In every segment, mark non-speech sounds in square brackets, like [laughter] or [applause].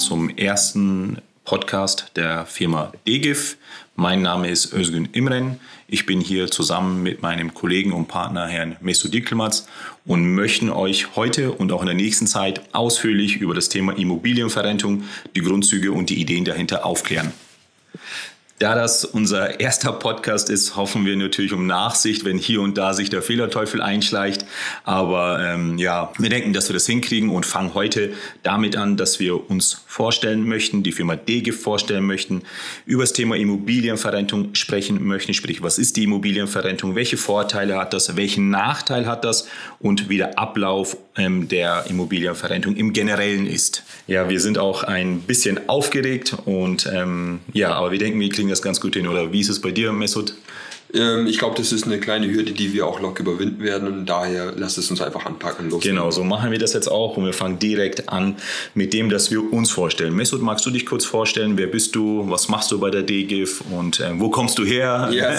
zum ersten Podcast der Firma DGIF. Mein Name ist Özgün Imren. Ich bin hier zusammen mit meinem Kollegen und Partner Herrn Mesut Dikelmatz und möchten euch heute und auch in der nächsten Zeit ausführlich über das Thema Immobilienverrentung, die Grundzüge und die Ideen dahinter aufklären. Da das unser erster Podcast ist, hoffen wir natürlich um Nachsicht, wenn hier und da sich der Fehlerteufel einschleicht. Aber ähm, ja, wir denken, dass wir das hinkriegen und fangen heute damit an, dass wir uns vorstellen möchten, die Firma DGIF vorstellen möchten, über das Thema Immobilienverrentung sprechen möchten. Sprich, was ist die Immobilienverrentung? Welche Vorteile hat das? Welchen Nachteil hat das? Und wie der Ablauf ähm, der Immobilienverrentung im Generellen ist. Ja, wir sind auch ein bisschen aufgeregt und ähm, ja, aber wir denken, wir kriegen das ganz gut hin. Oder wie ist es bei dir, Mesut? Ähm, ich glaube, das ist eine kleine Hürde, die wir auch locker überwinden werden und daher lasst es uns einfach anpacken los. Genau, so machen wir das jetzt auch und wir fangen direkt an mit dem, dass wir uns vorstellen. Mesut, magst du dich kurz vorstellen? Wer bist du? Was machst du bei der DGIF und äh, wo kommst du her? Ja,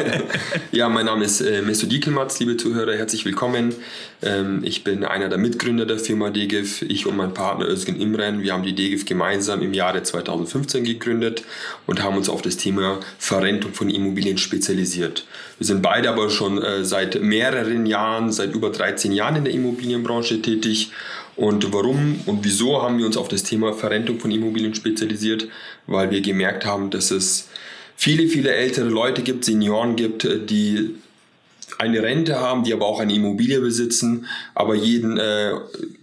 [laughs] ja mein Name ist äh, Mesut Diekelmatz, liebe Zuhörer, herzlich willkommen. Ähm, ich bin einer der Mitgründer der Firma DGIF. Ich und mein Partner Özgen Imren, wir haben die DGIF gemeinsam im Jahre 2015 gegründet und haben uns auf das Thema Verrentung von Immobilien spezialisiert spezialisiert. Wir sind beide aber schon äh, seit mehreren Jahren, seit über 13 Jahren in der Immobilienbranche tätig. Und warum und wieso haben wir uns auf das Thema Verrentung von Immobilien spezialisiert? Weil wir gemerkt haben, dass es viele, viele ältere Leute gibt, Senioren gibt, äh, die eine Rente haben, die aber auch eine Immobilie besitzen, aber jeden äh,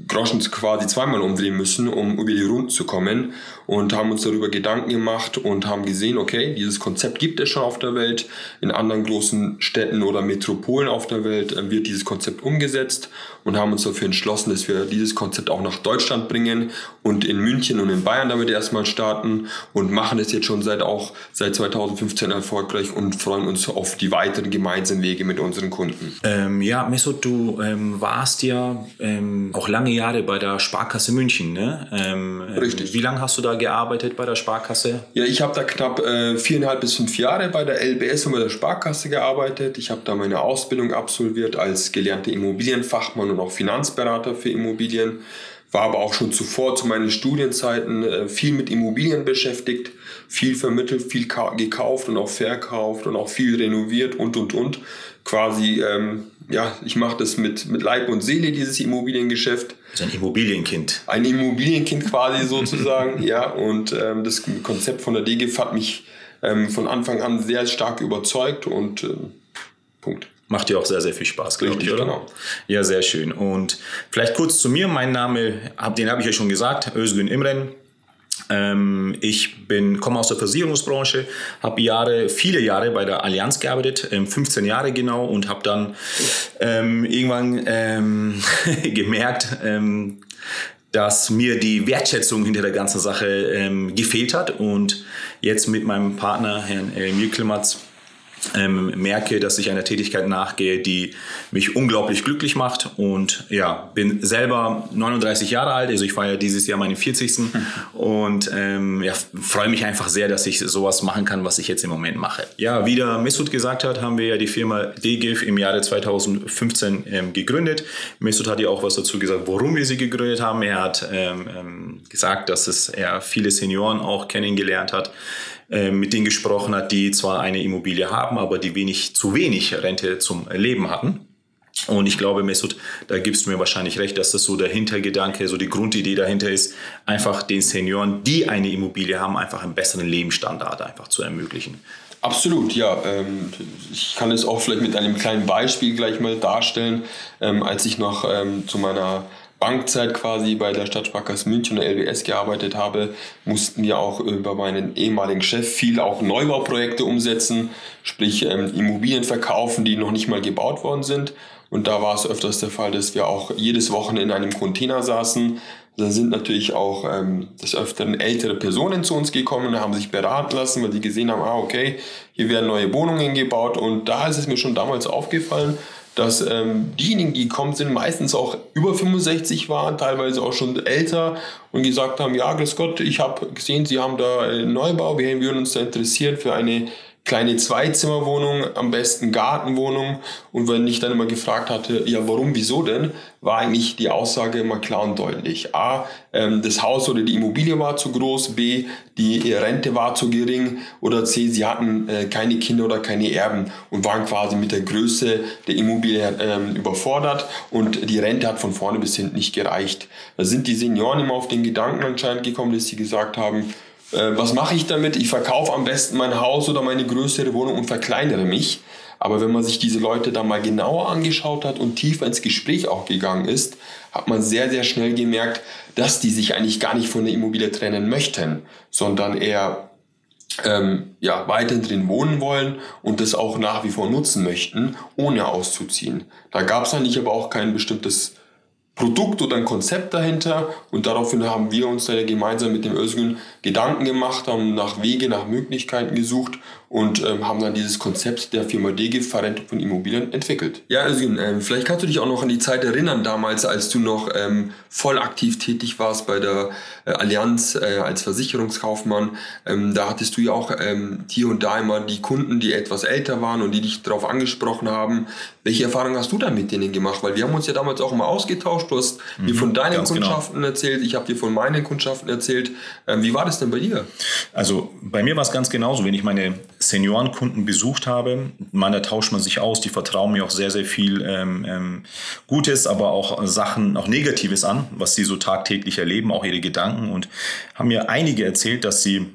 Groschen quasi zweimal umdrehen müssen, um über die Runden zu kommen und haben uns darüber Gedanken gemacht und haben gesehen, okay, dieses Konzept gibt es schon auf der Welt. In anderen großen Städten oder Metropolen auf der Welt äh, wird dieses Konzept umgesetzt und haben uns dafür entschlossen, dass wir dieses Konzept auch nach Deutschland bringen und in München und in Bayern damit erstmal starten und machen es jetzt schon seit auch seit 2015 erfolgreich und freuen uns auf die weiteren gemeinsamen Wege mit unseren Kunden. Ähm, ja, Mesut, du ähm, warst ja ähm, auch lange Jahre bei der Sparkasse München, ne? Ähm, Richtig. Wie lange hast du da gearbeitet bei der Sparkasse? Ja, ich habe da knapp äh, viereinhalb bis fünf Jahre bei der LBS und bei der Sparkasse gearbeitet. Ich habe da meine Ausbildung absolviert als gelernter Immobilienfachmann und auch Finanzberater für Immobilien. War aber auch schon zuvor zu meinen Studienzeiten äh, viel mit Immobilien beschäftigt, viel vermittelt, viel gekauft und auch verkauft und auch viel renoviert und und und. Quasi, ähm, ja, ich mache das mit, mit Leib und Seele, dieses Immobiliengeschäft. Also ein Immobilienkind. Ein Immobilienkind quasi [laughs] sozusagen, ja. Und ähm, das Konzept von der DGF hat mich ähm, von Anfang an sehr stark überzeugt und äh, Punkt. Macht dir auch sehr, sehr viel Spaß, glaube ich, oder? Genau. Ja, sehr schön. Und vielleicht kurz zu mir. Mein Name, den habe ich ja schon gesagt, Özgün Imren. Ähm, ich bin, komme aus der Versicherungsbranche, habe Jahre, viele Jahre bei der Allianz gearbeitet, 15 ähm, Jahre genau, und habe dann ähm, irgendwann ähm, [laughs] gemerkt, ähm, dass mir die Wertschätzung hinter der ganzen Sache ähm, gefehlt hat. Und jetzt mit meinem Partner, Herrn äh, Mirkelmatz, ähm, merke, dass ich einer Tätigkeit nachgehe, die mich unglaublich glücklich macht und ja, bin selber 39 Jahre alt, also ich feiere dieses Jahr meinen 40. und ähm, ja, freue mich einfach sehr, dass ich sowas machen kann, was ich jetzt im Moment mache. Ja, wie der Mesut gesagt hat, haben wir ja die Firma DGIF im Jahre 2015 ähm, gegründet. Mesut hat ja auch was dazu gesagt, warum wir sie gegründet haben. Er hat ähm, ähm gesagt, dass es er viele Senioren auch kennengelernt hat äh, mit denen gesprochen hat, die zwar eine Immobilie haben, aber die wenig zu wenig Rente zum Leben hatten. Und ich glaube, Mesut, da gibst du mir wahrscheinlich recht, dass das so der Hintergedanke, so die Grundidee dahinter ist, einfach den Senioren, die eine Immobilie haben, einfach einen besseren Lebensstandard einfach zu ermöglichen. Absolut, ja. Ähm, ich kann es auch vielleicht mit einem kleinen Beispiel gleich mal darstellen. Ähm, als ich noch ähm, zu meiner Bankzeit quasi bei der Stadtsparkasse München und der LBS gearbeitet habe, mussten wir auch über meinen ehemaligen Chef viel auch Neubauprojekte umsetzen, sprich ähm, Immobilien verkaufen, die noch nicht mal gebaut worden sind. Und da war es öfters der Fall, dass wir auch jedes Wochenende in einem Container saßen. Da sind natürlich auch ähm, des Öfteren ältere Personen zu uns gekommen haben sich beraten lassen, weil die gesehen haben, ah okay, hier werden neue Wohnungen gebaut. Und da ist es mir schon damals aufgefallen, dass ähm, diejenigen, die gekommen sind, meistens auch über 65 waren, teilweise auch schon älter und gesagt haben, ja, grüß Gott, ich habe gesehen, Sie haben da einen Neubau, wir würden uns da interessieren für eine kleine Zweizimmerwohnung, am besten Gartenwohnung. Und wenn ich dann immer gefragt hatte, ja, warum, wieso denn, war eigentlich die Aussage immer klar und deutlich. A, ähm, das Haus oder die Immobilie war zu groß, B, die Rente war zu gering oder C, sie hatten äh, keine Kinder oder keine Erben und waren quasi mit der Größe der Immobilie ähm, überfordert und die Rente hat von vorne bis hinten nicht gereicht. Da sind die Senioren immer auf den Gedanken anscheinend gekommen, dass sie gesagt haben, äh, was mache ich damit? Ich verkaufe am besten mein Haus oder meine größere Wohnung und verkleinere mich. Aber wenn man sich diese Leute da mal genauer angeschaut hat und tiefer ins Gespräch auch gegangen ist, hat man sehr, sehr schnell gemerkt, dass die sich eigentlich gar nicht von der Immobilie trennen möchten, sondern eher ähm, ja, weiterhin drin wohnen wollen und das auch nach wie vor nutzen möchten, ohne auszuziehen. Da gab es eigentlich aber auch kein bestimmtes Produkt oder ein Konzept dahinter. Und daraufhin haben wir uns da gemeinsam mit dem Özgün Gedanken gemacht, haben nach Wege, nach Möglichkeiten gesucht und ähm, haben dann dieses Konzept der Firma DGIF Verrentung von Immobilien entwickelt. Ja, Özgün, äh, vielleicht kannst du dich auch noch an die Zeit erinnern damals, als du noch ähm, voll aktiv tätig warst bei der äh, Allianz äh, als Versicherungskaufmann. Ähm, da hattest du ja auch ähm, hier und da immer die Kunden, die etwas älter waren und die dich darauf angesprochen haben. Welche Erfahrungen hast du da mit denen gemacht? Weil wir haben uns ja damals auch immer ausgetauscht. Du hast mhm, mir von deinen genau. Kundschaften genau. erzählt, ich habe dir von meinen Kundschaften erzählt. Ähm, wie war das denn bei dir? Also bei mir war es ganz genauso. Wenn ich meine Seniorenkunden besucht habe, man, da tauscht man sich aus, die vertrauen mir auch sehr, sehr viel ähm, ähm, Gutes, aber auch Sachen, auch Negatives an, was sie so tagtäglich erleben, auch ihre Gedanken. Und haben mir einige erzählt, dass sie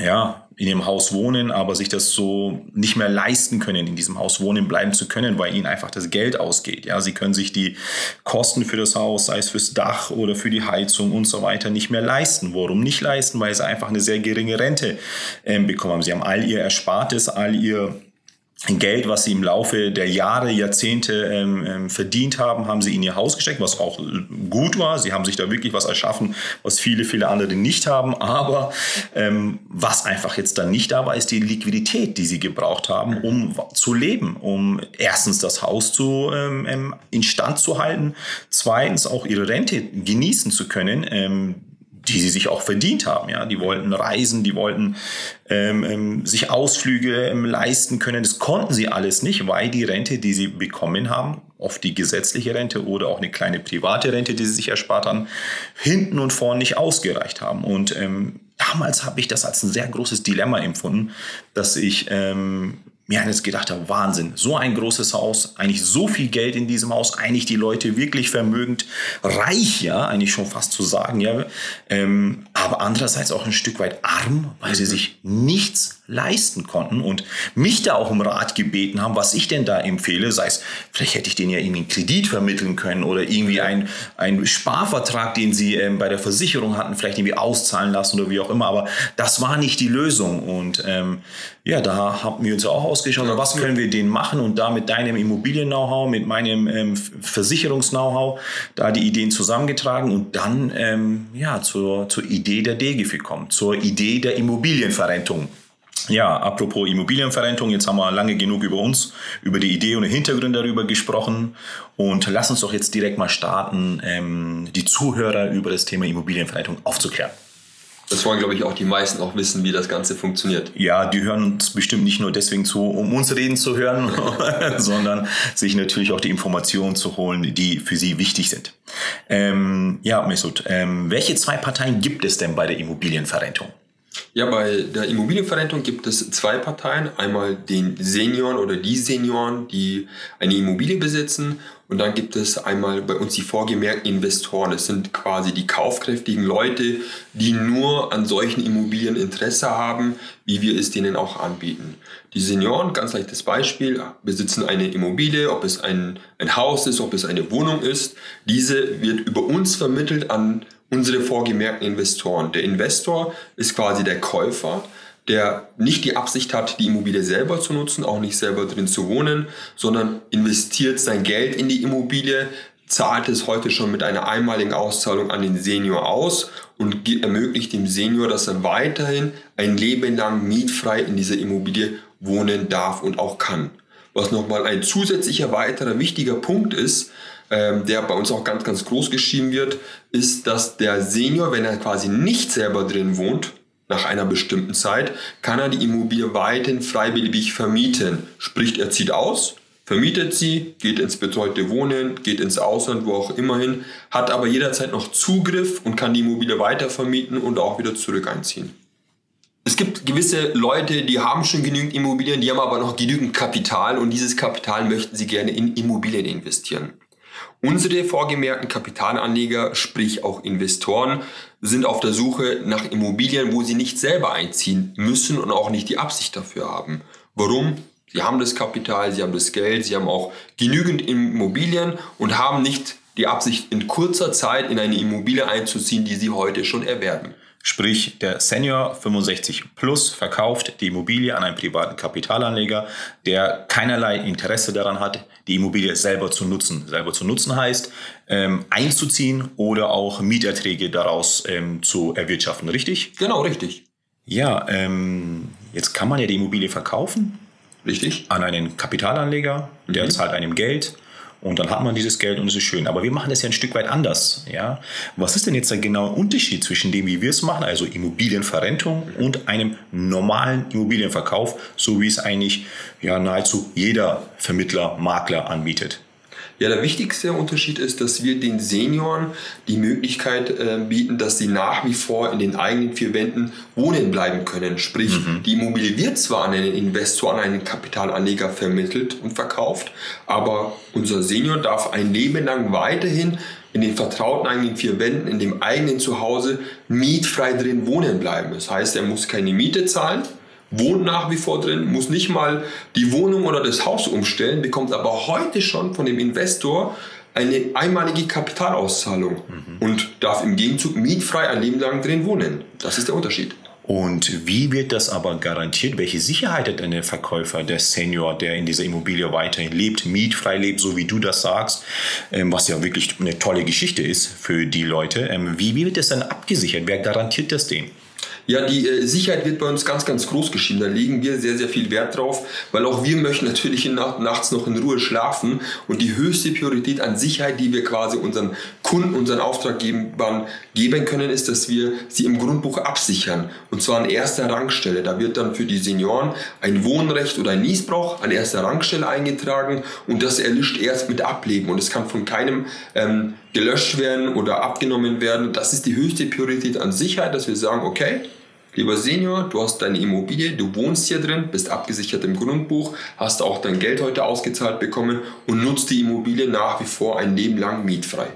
ja, in dem Haus wohnen, aber sich das so nicht mehr leisten können, in diesem Haus wohnen bleiben zu können, weil ihnen einfach das Geld ausgeht. Ja, sie können sich die Kosten für das Haus, sei es fürs Dach oder für die Heizung und so weiter, nicht mehr leisten. Warum nicht leisten? Weil sie einfach eine sehr geringe Rente äh, bekommen. Sie haben all ihr Erspartes, all ihr Geld, was sie im Laufe der Jahre, Jahrzehnte ähm, ähm, verdient haben, haben sie in ihr Haus gesteckt, was auch gut war. Sie haben sich da wirklich was erschaffen, was viele, viele andere nicht haben. Aber ähm, was einfach jetzt dann nicht da war, ist die Liquidität, die sie gebraucht haben, um zu leben, um erstens das Haus zu ähm, ähm instand zu halten, zweitens auch ihre Rente genießen zu können ähm, die sie sich auch verdient haben. Ja, die wollten reisen, die wollten ähm, ähm, sich Ausflüge ähm, leisten können. Das konnten sie alles nicht, weil die Rente, die sie bekommen haben, oft die gesetzliche Rente oder auch eine kleine private Rente, die sie sich erspart haben, hinten und vorn nicht ausgereicht haben. Und ähm, damals habe ich das als ein sehr großes Dilemma empfunden, dass ich ähm, mir eines gedacht habe, Wahnsinn, so ein großes Haus, eigentlich so viel Geld in diesem Haus, eigentlich die Leute wirklich vermögend, reich, ja, eigentlich schon fast zu sagen, ja, ähm, aber andererseits auch ein Stück weit arm, weil sie sich nichts leisten konnten und mich da auch um Rat gebeten haben, was ich denn da empfehle, sei es, vielleicht hätte ich denen ja irgendwie einen Kredit vermitteln können oder irgendwie einen, einen Sparvertrag, den sie ähm, bei der Versicherung hatten, vielleicht irgendwie auszahlen lassen oder wie auch immer, aber das war nicht die Lösung und ähm, ja, da haben wir uns auch ausgeschaut, ja, was können wir denen machen und da mit deinem Immobilien-Know-how, mit meinem ähm, Versicherungs-Know-how da die Ideen zusammengetragen und dann ähm, ja, zur, zur Idee der DGIF gekommen, zur Idee der Immobilienverrentung. Ja, apropos Immobilienverrentung, jetzt haben wir lange genug über uns, über die Idee und den Hintergrund darüber gesprochen. Und lass uns doch jetzt direkt mal starten, ähm, die Zuhörer über das Thema Immobilienverrentung aufzuklären. Das wollen, glaube ich, auch die meisten auch wissen, wie das Ganze funktioniert. Ja, die hören uns bestimmt nicht nur deswegen zu, um uns reden zu hören, [laughs] sondern sich natürlich auch die Informationen zu holen, die für sie wichtig sind. Ähm, ja, Mesut, ähm, welche zwei Parteien gibt es denn bei der Immobilienverrentung? Ja, bei der Immobilienverrentung gibt es zwei Parteien. Einmal den Senioren oder die Senioren, die eine Immobilie besitzen. Und dann gibt es einmal bei uns die vorgemerkten Investoren. Das sind quasi die kaufkräftigen Leute, die nur an solchen Immobilien Interesse haben, wie wir es denen auch anbieten. Die Senioren, ganz leichtes Beispiel, besitzen eine Immobilie, ob es ein, ein Haus ist, ob es eine Wohnung ist. Diese wird über uns vermittelt an unsere vorgemerkten Investoren. Der Investor ist quasi der Käufer, der nicht die Absicht hat, die Immobilie selber zu nutzen, auch nicht selber drin zu wohnen, sondern investiert sein Geld in die Immobilie, zahlt es heute schon mit einer einmaligen Auszahlung an den Senior aus und ermöglicht dem Senior, dass er weiterhin ein Leben lang mietfrei in dieser Immobilie wohnen darf und auch kann. Was nochmal ein zusätzlicher weiterer wichtiger Punkt ist, ähm, der bei uns auch ganz, ganz groß geschrieben wird, ist, dass der Senior, wenn er quasi nicht selber drin wohnt, nach einer bestimmten Zeit, kann er die Immobilie weiterhin freiwillig vermieten. Sprich, er zieht aus, vermietet sie, geht ins betreute Wohnen, geht ins Ausland, wo auch immer hin, hat aber jederzeit noch Zugriff und kann die Immobilie weiter vermieten und auch wieder zurück einziehen. Es gibt gewisse Leute, die haben schon genügend Immobilien, die haben aber noch genügend Kapital und dieses Kapital möchten sie gerne in Immobilien investieren. Unsere vorgemerkten Kapitalanleger, sprich auch Investoren, sind auf der Suche nach Immobilien, wo sie nicht selber einziehen müssen und auch nicht die Absicht dafür haben. Warum? Sie haben das Kapital, sie haben das Geld, sie haben auch genügend Immobilien und haben nicht die Absicht, in kurzer Zeit in eine Immobilie einzuziehen, die sie heute schon erwerben. Sprich, der Senior 65 Plus verkauft die Immobilie an einen privaten Kapitalanleger, der keinerlei Interesse daran hat, die Immobilie selber zu nutzen. Selber zu nutzen heißt, ähm, einzuziehen oder auch Mieterträge daraus ähm, zu erwirtschaften, richtig? Genau, richtig. Ja, ähm, jetzt kann man ja die Immobilie verkaufen Richtig. An einen Kapitalanleger, der mhm. zahlt einem Geld und dann hat man dieses Geld und es ist schön. Aber wir machen das ja ein Stück weit anders. Ja? Was ist denn jetzt der genaue Unterschied zwischen dem, wie wir es machen, also Immobilienverrentung und einem normalen Immobilienverkauf, so wie es eigentlich ja, nahezu jeder Vermittler, Makler anbietet? Ja, der wichtigste Unterschied ist, dass wir den Senioren die Möglichkeit äh, bieten, dass sie nach wie vor in den eigenen vier Wänden wohnen bleiben können. Sprich, mhm. die Immobilie wird zwar an einen Investor, an einen Kapitalanleger vermittelt und verkauft, aber unser Senior darf ein Leben lang weiterhin in den vertrauten eigenen vier Wänden, in dem eigenen Zuhause mietfrei drin wohnen bleiben. Das heißt, er muss keine Miete zahlen, wohnt nach wie vor drin, muss nicht mal die Wohnung oder das Haus umstellen, bekommt aber heute schon von dem Investor eine einmalige Kapitalauszahlung mhm. und darf im Gegenzug mietfrei ein Leben lang drin wohnen. Das ist der Unterschied. Und wie wird das aber garantiert? Welche Sicherheit hat denn der Verkäufer, der Senior, der in dieser Immobilie weiterhin lebt, mietfrei lebt, so wie du das sagst, ähm, was ja wirklich eine tolle Geschichte ist für die Leute? Ähm, wie wird das dann abgesichert? Wer garantiert das dem? Ja, die äh, Sicherheit wird bei uns ganz, ganz groß geschrieben. Da legen wir sehr, sehr viel Wert drauf, weil auch wir möchten natürlich Nacht, nachts noch in Ruhe schlafen. Und die höchste Priorität an Sicherheit, die wir quasi unseren Kunden, unseren Auftraggebern geben können, ist, dass wir sie im Grundbuch absichern. Und zwar an erster Rangstelle. Da wird dann für die Senioren ein Wohnrecht oder ein Niesbrauch an erster Rangstelle eingetragen und das erlischt erst mit Ableben. Und es kann von keinem ähm, gelöscht werden oder abgenommen werden. Das ist die höchste Priorität an Sicherheit, dass wir sagen, okay, Lieber Senior, du hast deine Immobilie, du wohnst hier drin, bist abgesichert im Grundbuch, hast auch dein Geld heute ausgezahlt bekommen und nutzt die Immobilie nach wie vor ein Leben lang mietfrei.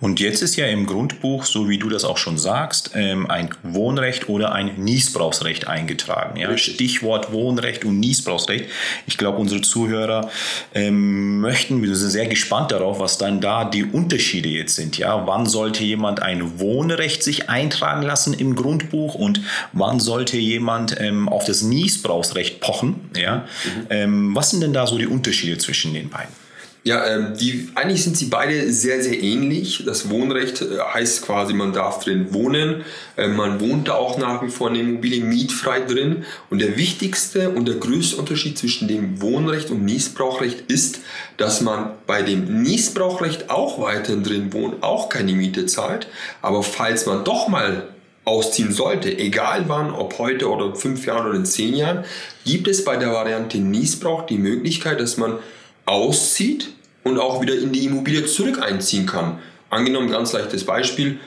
Und jetzt ist ja im Grundbuch, so wie du das auch schon sagst, ähm, ein Wohnrecht oder ein Niesbrauchsrecht eingetragen. Ja? Stichwort Wohnrecht und Niesbrauchsrecht. Ich glaube, unsere Zuhörer ähm, möchten, wir sind sehr gespannt darauf, was dann da die Unterschiede jetzt sind. Ja? Wann sollte jemand ein Wohnrecht sich eintragen lassen im Grundbuch und wann sollte jemand ähm, auf das Niesbrauchsrecht pochen? Ja? Mhm. was sind denn da so die Unterschiede zwischen den beiden? Ja, ähm, die, eigentlich sind sie beide sehr, sehr ähnlich. Das Wohnrecht äh, heißt quasi, man darf drin wohnen. Äh, man wohnt da auch nach wie vor in der Immobilie mietfrei drin. Und der wichtigste und der größte Unterschied zwischen dem Wohnrecht und Niesbrauchrecht ist, dass man bei dem Niesbrauchrecht auch weiterhin drin wohnt, auch keine Miete zahlt. Aber falls man doch mal ausziehen sollte, egal wann, ob heute oder fünf Jahren oder in zehn Jahren, gibt es bei der Variante Niesbrauch die Möglichkeit, dass man auszieht und auch wieder in die Immobilie zurück einziehen kann. Angenommen, ganz leichtes Beispiel,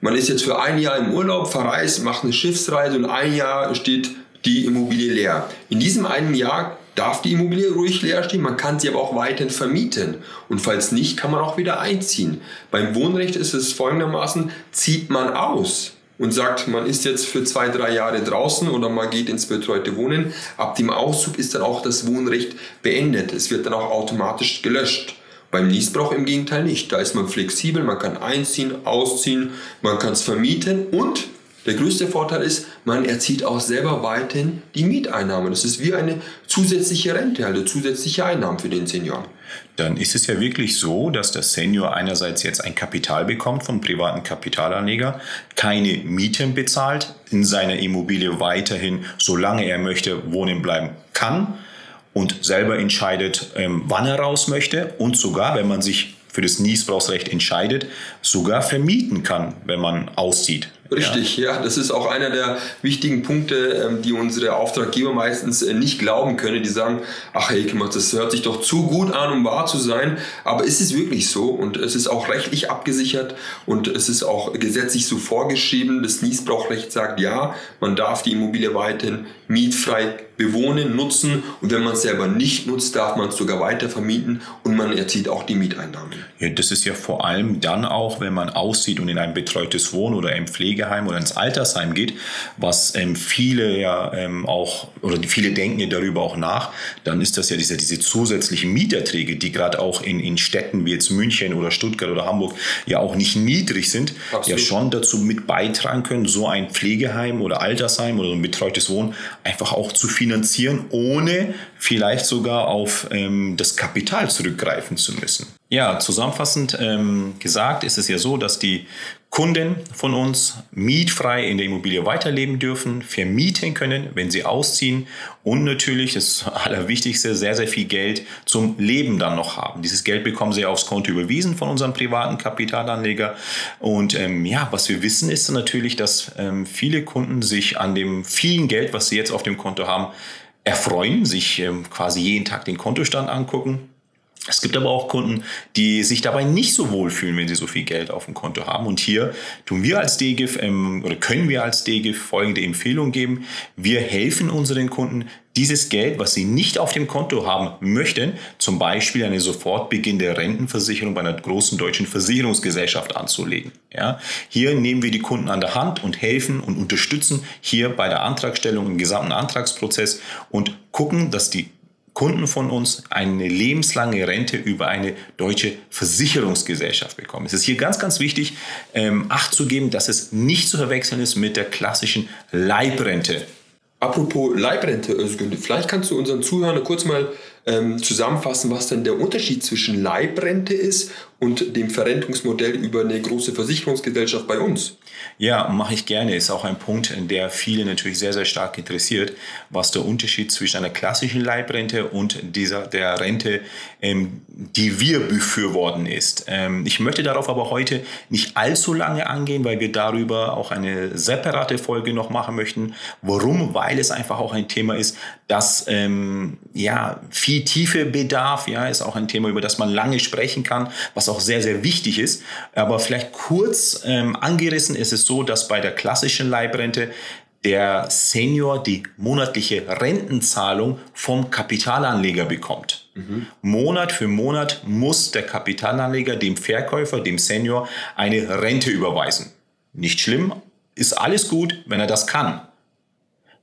man ist jetzt für ein Jahr im Urlaub, verreist, macht eine Schiffsreise und ein Jahr steht die Immobilie leer. In diesem einen Jahr darf die Immobilie ruhig leer stehen, man kann sie aber auch weiterhin vermieten. Und falls nicht, kann man auch wieder einziehen. Beim Wohnrecht ist es folgendermaßen, zieht man aus und sagt, man ist jetzt für zwei, drei Jahre draußen oder man geht ins betreute Wohnen, ab dem Auszug ist dann auch das Wohnrecht beendet. Es wird dann auch automatisch gelöscht. Beim Niesbrauch im Gegenteil nicht. Da ist man flexibel, man kann einziehen, ausziehen, man kann es vermieten und der größte Vorteil ist, man erzieht auch selber weiterhin die Mieteinnahmen. Das ist wie eine zusätzliche Rente, also zusätzliche Einnahmen für den Senioren. Dann ist es ja wirklich so, dass der Senior einerseits jetzt ein Kapital bekommt vom privaten Kapitalanleger, keine Mieten bezahlt, in seiner Immobilie weiterhin, solange er möchte, wohnen bleiben kann und selber entscheidet, ähm, wann er raus möchte und sogar, wenn man sich für das Niesbrauchsrecht entscheidet, sogar vermieten kann, wenn man auszieht. Richtig, ja. ja. Das ist auch einer der wichtigen Punkte, ähm, die unsere Auftraggeber meistens äh, nicht glauben können. Die sagen, ach hey, das hört sich doch zu gut an, um wahr zu sein. Aber es ist wirklich so und es ist auch rechtlich abgesichert und es ist auch gesetzlich so vorgeschrieben. Das Niesbrauchrecht sagt, ja, man darf die Immobilie weiterhin mietfrei bewohnen, nutzen und wenn man es selber nicht nutzt, darf man es sogar weiter vermieten und man erzielt auch die Mieteinnahmen. Ja, das ist ja vor allem dann auch, wenn man aussieht und in ein betreutes Wohn- oder ein Pflegeheim oder ins Altersheim geht, was ähm, viele ja ähm, auch, oder viele denken ja darüber auch nach, dann ist das ja diese, diese zusätzlichen Mieterträge, die gerade auch in, in Städten wie jetzt München oder Stuttgart oder Hamburg ja auch nicht niedrig sind, Absolut. ja schon dazu mit beitragen können, so ein Pflegeheim oder Altersheim oder ein betreutes Wohnen einfach auch zu finanzieren, ohne vielleicht sogar auf ähm, das Kapital zurückgreifen zu müssen. Ja, zusammenfassend ähm, gesagt ist es ja so, dass die Kunden von uns mietfrei in der Immobilie weiterleben dürfen, vermieten können, wenn sie ausziehen und natürlich, das Allerwichtigste, sehr, sehr viel Geld zum Leben dann noch haben. Dieses Geld bekommen sie aufs Konto überwiesen von unserem privaten Kapitalanleger. Und ähm, ja, was wir wissen ist natürlich, dass ähm, viele Kunden sich an dem vielen Geld, was sie jetzt auf dem Konto haben, erfreuen, sich ähm, quasi jeden Tag den Kontostand angucken es gibt aber auch Kunden, die sich dabei nicht so wohl fühlen, wenn sie so viel Geld auf dem Konto haben. Und hier tun wir als DGIF ähm, oder können wir als DGIF folgende Empfehlung geben. Wir helfen unseren Kunden, dieses Geld, was sie nicht auf dem Konto haben möchten, zum Beispiel eine sofort beginnende Rentenversicherung bei einer großen deutschen Versicherungsgesellschaft anzulegen. Ja, hier nehmen wir die Kunden an der Hand und helfen und unterstützen hier bei der Antragstellung im gesamten Antragsprozess und gucken, dass die Kunden von uns eine lebenslange Rente über eine deutsche Versicherungsgesellschaft bekommen. Es ist hier ganz, ganz wichtig, ähm, Acht zu geben, dass es nicht zu verwechseln ist mit der klassischen Leibrente. Apropos Leibrente, Özgün, vielleicht kannst du unseren Zuhörern kurz mal ähm, zusammenfassen, was denn der Unterschied zwischen Leibrente ist und dem Verrentungsmodell über eine große Versicherungsgesellschaft bei uns. Ja, mache ich gerne. Ist auch ein Punkt, der viele natürlich sehr, sehr stark interessiert, was der Unterschied zwischen einer klassischen Leibrente und dieser der Rente, ähm, die wir befürworten ist. Ähm, ich möchte darauf aber heute nicht allzu lange angehen, weil wir darüber auch eine separate Folge noch machen möchten. Warum? Weil es einfach auch ein Thema ist, das ähm, ja viel Tiefe bedarf. Ja, ist auch ein Thema, über das man lange sprechen kann, was auch sehr, sehr wichtig ist. Aber vielleicht kurz ähm, angerissen ist es so, dass bei der klassischen Leibrente der Senior die monatliche Rentenzahlung vom Kapitalanleger bekommt. Mhm. Monat für Monat muss der Kapitalanleger dem Verkäufer, dem Senior, eine Rente überweisen. Nicht schlimm, ist alles gut, wenn er das kann.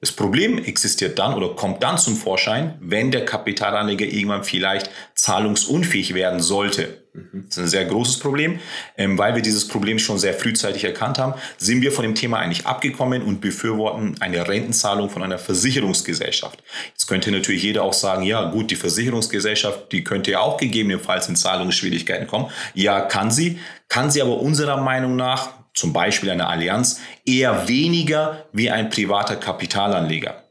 Das Problem existiert dann oder kommt dann zum Vorschein, wenn der Kapitalanleger irgendwann vielleicht zahlungsunfähig werden sollte. Das ist ein sehr großes Problem. Ähm, weil wir dieses Problem schon sehr frühzeitig erkannt haben, sind wir von dem Thema eigentlich abgekommen und befürworten eine Rentenzahlung von einer Versicherungsgesellschaft. Jetzt könnte natürlich jeder auch sagen, ja gut, die Versicherungsgesellschaft, die könnte ja auch gegebenenfalls in Zahlungsschwierigkeiten kommen. Ja, kann sie. Kann sie aber unserer Meinung nach zum Beispiel eine Allianz, eher weniger wie ein privater Kapitalanleger.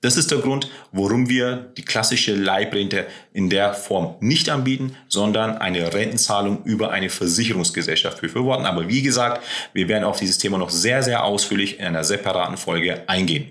Das ist der Grund, warum wir die klassische Leibrente in der Form nicht anbieten, sondern eine Rentenzahlung über eine Versicherungsgesellschaft befürworten. Aber wie gesagt, wir werden auf dieses Thema noch sehr, sehr ausführlich in einer separaten Folge eingehen.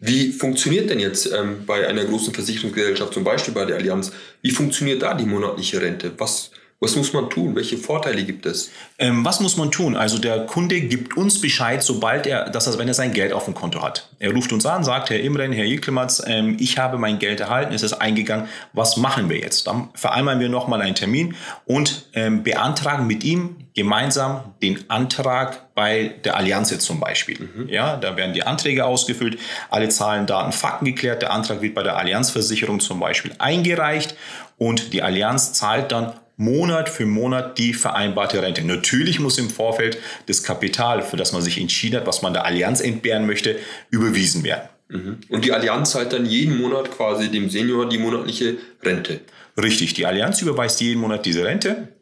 Wie funktioniert denn jetzt ähm, bei einer großen Versicherungsgesellschaft, zum Beispiel bei der Allianz, wie funktioniert da die monatliche Rente? Was, was muss man tun? Welche Vorteile gibt es? Ähm, was muss man tun? Also der Kunde gibt uns Bescheid, sobald er, dass er, wenn er sein Geld auf dem Konto hat. Er ruft uns an, sagt, Herr Imren, Herr Jeklimatz, ähm, ich habe mein Geld erhalten, es ist eingegangen. Was machen wir jetzt? Dann vereinbaren wir nochmal einen Termin und ähm, beantragen mit ihm gemeinsam den Antrag bei der Allianz jetzt zum Beispiel. Mhm. Ja, da werden die Anträge ausgefüllt, alle Zahlen, Daten, Fakten geklärt. Der Antrag wird bei der Allianzversicherung zum Beispiel eingereicht und die Allianz zahlt dann Monat für Monat die vereinbarte Rente. Natürlich muss im Vorfeld das Kapital, für das man sich entschieden hat, was man der Allianz entbehren möchte, überwiesen werden. Mhm. Und die Allianz zahlt dann jeden Monat quasi dem Senior die monatliche Rente. Richtig, die Allianz überweist jeden Monat diese Rente.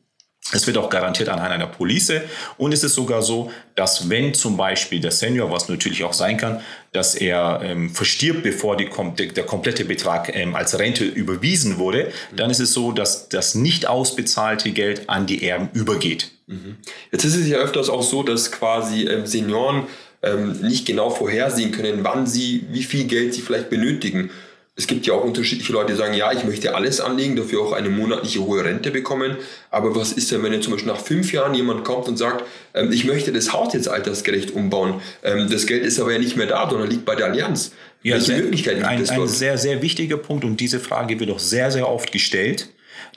Es wird auch garantiert anhand einer Police und es ist sogar so, dass wenn zum Beispiel der Senior, was natürlich auch sein kann, dass er ähm, verstirbt, bevor die, der, komplette Betrag ähm, als Rente überwiesen wurde, dann ist es so, dass das nicht ausbezahlte Geld an die Erben übergeht. Mhm. Jetzt ist es ja öfters auch so, dass quasi ähm, Senioren ähm, nicht genau vorhersehen können, wann sie, wie viel Geld sie vielleicht benötigen. Es gibt ja auch unterschiedliche Leute, die sagen, ja, ich möchte alles anlegen, dafür auch eine monatliche hohe Rente bekommen. Aber was ist denn, wenn jetzt zum Beispiel nach fünf Jahren jemand kommt und sagt, ähm, ich möchte das Haus jetzt altersgerecht umbauen, ähm, das Geld ist aber ja nicht mehr da, sondern liegt bei der Allianz. Ja, Welche sehr, Möglichkeiten gibt ein, es dort? Ein sehr, sehr wichtiger Punkt und diese Frage wird auch sehr, sehr oft gestellt.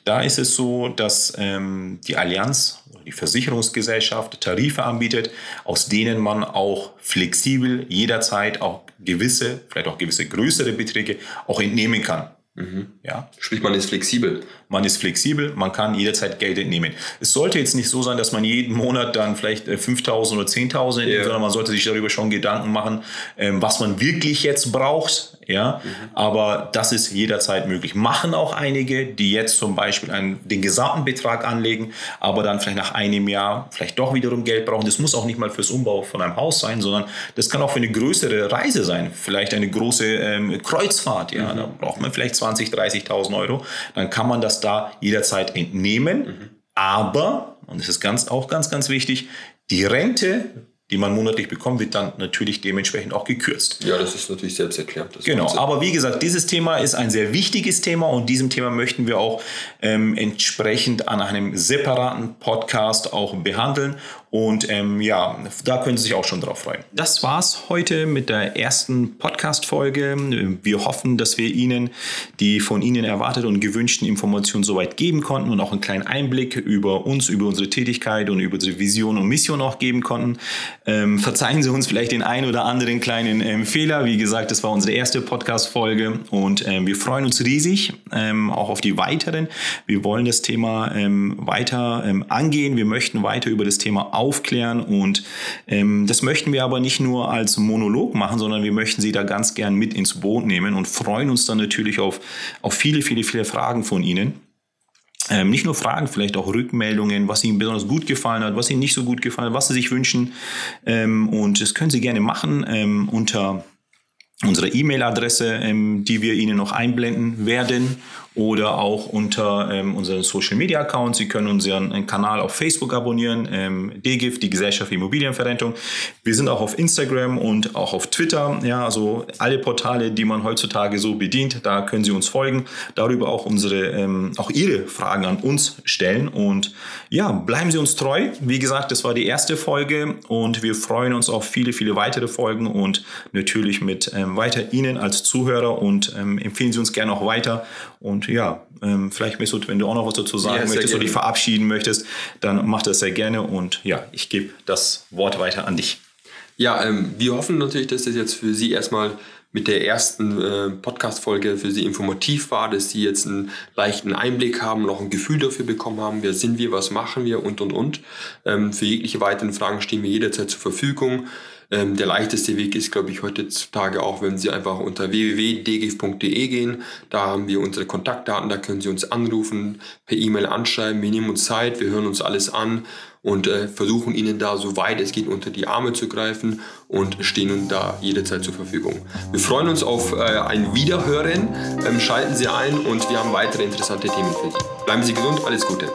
Da ist es so, dass ähm, die Allianz, die Versicherungsgesellschaft Tarife anbietet, aus denen man auch flexibel jederzeit auch gewisse, vielleicht auch gewisse größere Beträge auch entnehmen kann. Mhm. Ja. Sprich, man ist flexibel. Man ist flexibel, man kann jederzeit Geld entnehmen. Es sollte jetzt nicht so sein, dass man jeden Monat dann vielleicht 5.000 äh, oder 10.000 entnimmt, yeah. sondern man sollte sich darüber schon Gedanken machen, ähm, was man wirklich jetzt braucht. Ja, mhm. aber das ist jederzeit möglich. Machen auch einige, die jetzt zum Beispiel einen, den gesamten Betrag anlegen, aber dann vielleicht nach einem Jahr vielleicht doch wiederum Geld brauchen. Das muss auch nicht mal fürs Umbau von einem Haus sein, sondern das kann auch für eine größere Reise sein. Vielleicht eine große ähm, Kreuzfahrt. Ja, mhm. da braucht man vielleicht 20, 30.000 Euro. Dann kann man das da jederzeit entnehmen. Mhm. Aber, und das ist ganz, auch ganz, ganz wichtig, die Rente die man monatlich bekommt, wird dann natürlich dementsprechend auch gekürzt. Ja, das ist natürlich selbst erklärt. Genau, aber wie gesagt, dieses Thema ist ein sehr wichtiges Thema und diesem Thema möchten wir auch ähm, entsprechend an einem separaten Podcast auch behandeln und ähm, ja, da können Sie sich auch schon drauf freuen. Das war's heute mit der ersten Podcast-Folge. Wir hoffen, dass wir Ihnen die von Ihnen erwarteten und gewünschten Informationen soweit geben konnten und auch einen kleinen Einblick über uns, über unsere Tätigkeit und über unsere Vision und Mission auch geben konnten. Ähm, verzeihen Sie uns vielleicht den einen oder anderen kleinen ähm, Fehler. Wie gesagt, das war unsere erste Podcast-Folge und ähm, wir freuen uns riesig ähm, auch auf die weiteren. Wir wollen das Thema ähm, weiter ähm, angehen. Wir möchten weiter über das Thema aufklären. Und das möchten wir aber nicht nur als Monolog machen, sondern wir möchten Sie da ganz gern mit ins Boot nehmen und freuen uns dann natürlich auf, auf viele, viele, viele Fragen von Ihnen. Ähm, nicht nur Fragen, vielleicht auch Rückmeldungen, was Ihnen besonders gut gefallen hat, was Ihnen nicht so gut gefallen hat, was Sie sich wünschen. Ähm, und das können Sie gerne machen ähm, unter unserer E-Mail-Adresse, ähm, die wir Ihnen noch einblenden werden oder auch unter ähm, unseren Social Media Accounts. Sie können unseren äh, Kanal auf Facebook abonnieren, ähm, DGIF, die Gesellschaft für Immobilienverrentung. Wir sind auch auf Instagram und auch auf Twitter. Ja, also alle Portale, die man heutzutage so bedient, da können Sie uns folgen. Darüber auch unsere, ähm, auch Ihre Fragen an uns stellen. Und ja, bleiben Sie uns treu. Wie gesagt, das war die erste Folge und wir freuen uns auf viele, viele weitere Folgen und natürlich mit ähm, weiter Ihnen als Zuhörer und ähm, empfehlen Sie uns gerne auch weiter. Und ja, ähm, vielleicht Mesut, wenn du auch noch was dazu sagen ja, möchtest oder dich verabschieden möchtest, dann mach das sehr gerne und ja, ich gebe das Wort weiter an dich. Ja, ähm, wir hoffen natürlich, dass das jetzt für Sie erstmal mit der ersten äh, Podcast-Folge für Sie informativ war, dass Sie jetzt einen leichten Einblick haben, noch ein Gefühl dafür bekommen haben, wer sind wir, was machen wir und und und. Ähm, für jegliche weiteren Fragen stehen wir jederzeit zur Verfügung. Ähm, der leichteste Weg ist, glaube ich, heutzutage auch, wenn Sie einfach unter www.dgif.de gehen. Da haben wir unsere Kontaktdaten, da können Sie uns anrufen, per E-Mail anschreiben. Wir nehmen uns Zeit, wir hören uns alles an und äh, versuchen Ihnen da, soweit es geht, unter die Arme zu greifen und stehen Ihnen da jederzeit zur Verfügung. Wir freuen uns auf äh, ein Wiederhören. Ähm, schalten Sie ein und wir haben weitere interessante Themen für Sie. Bleiben Sie gesund, alles Gute.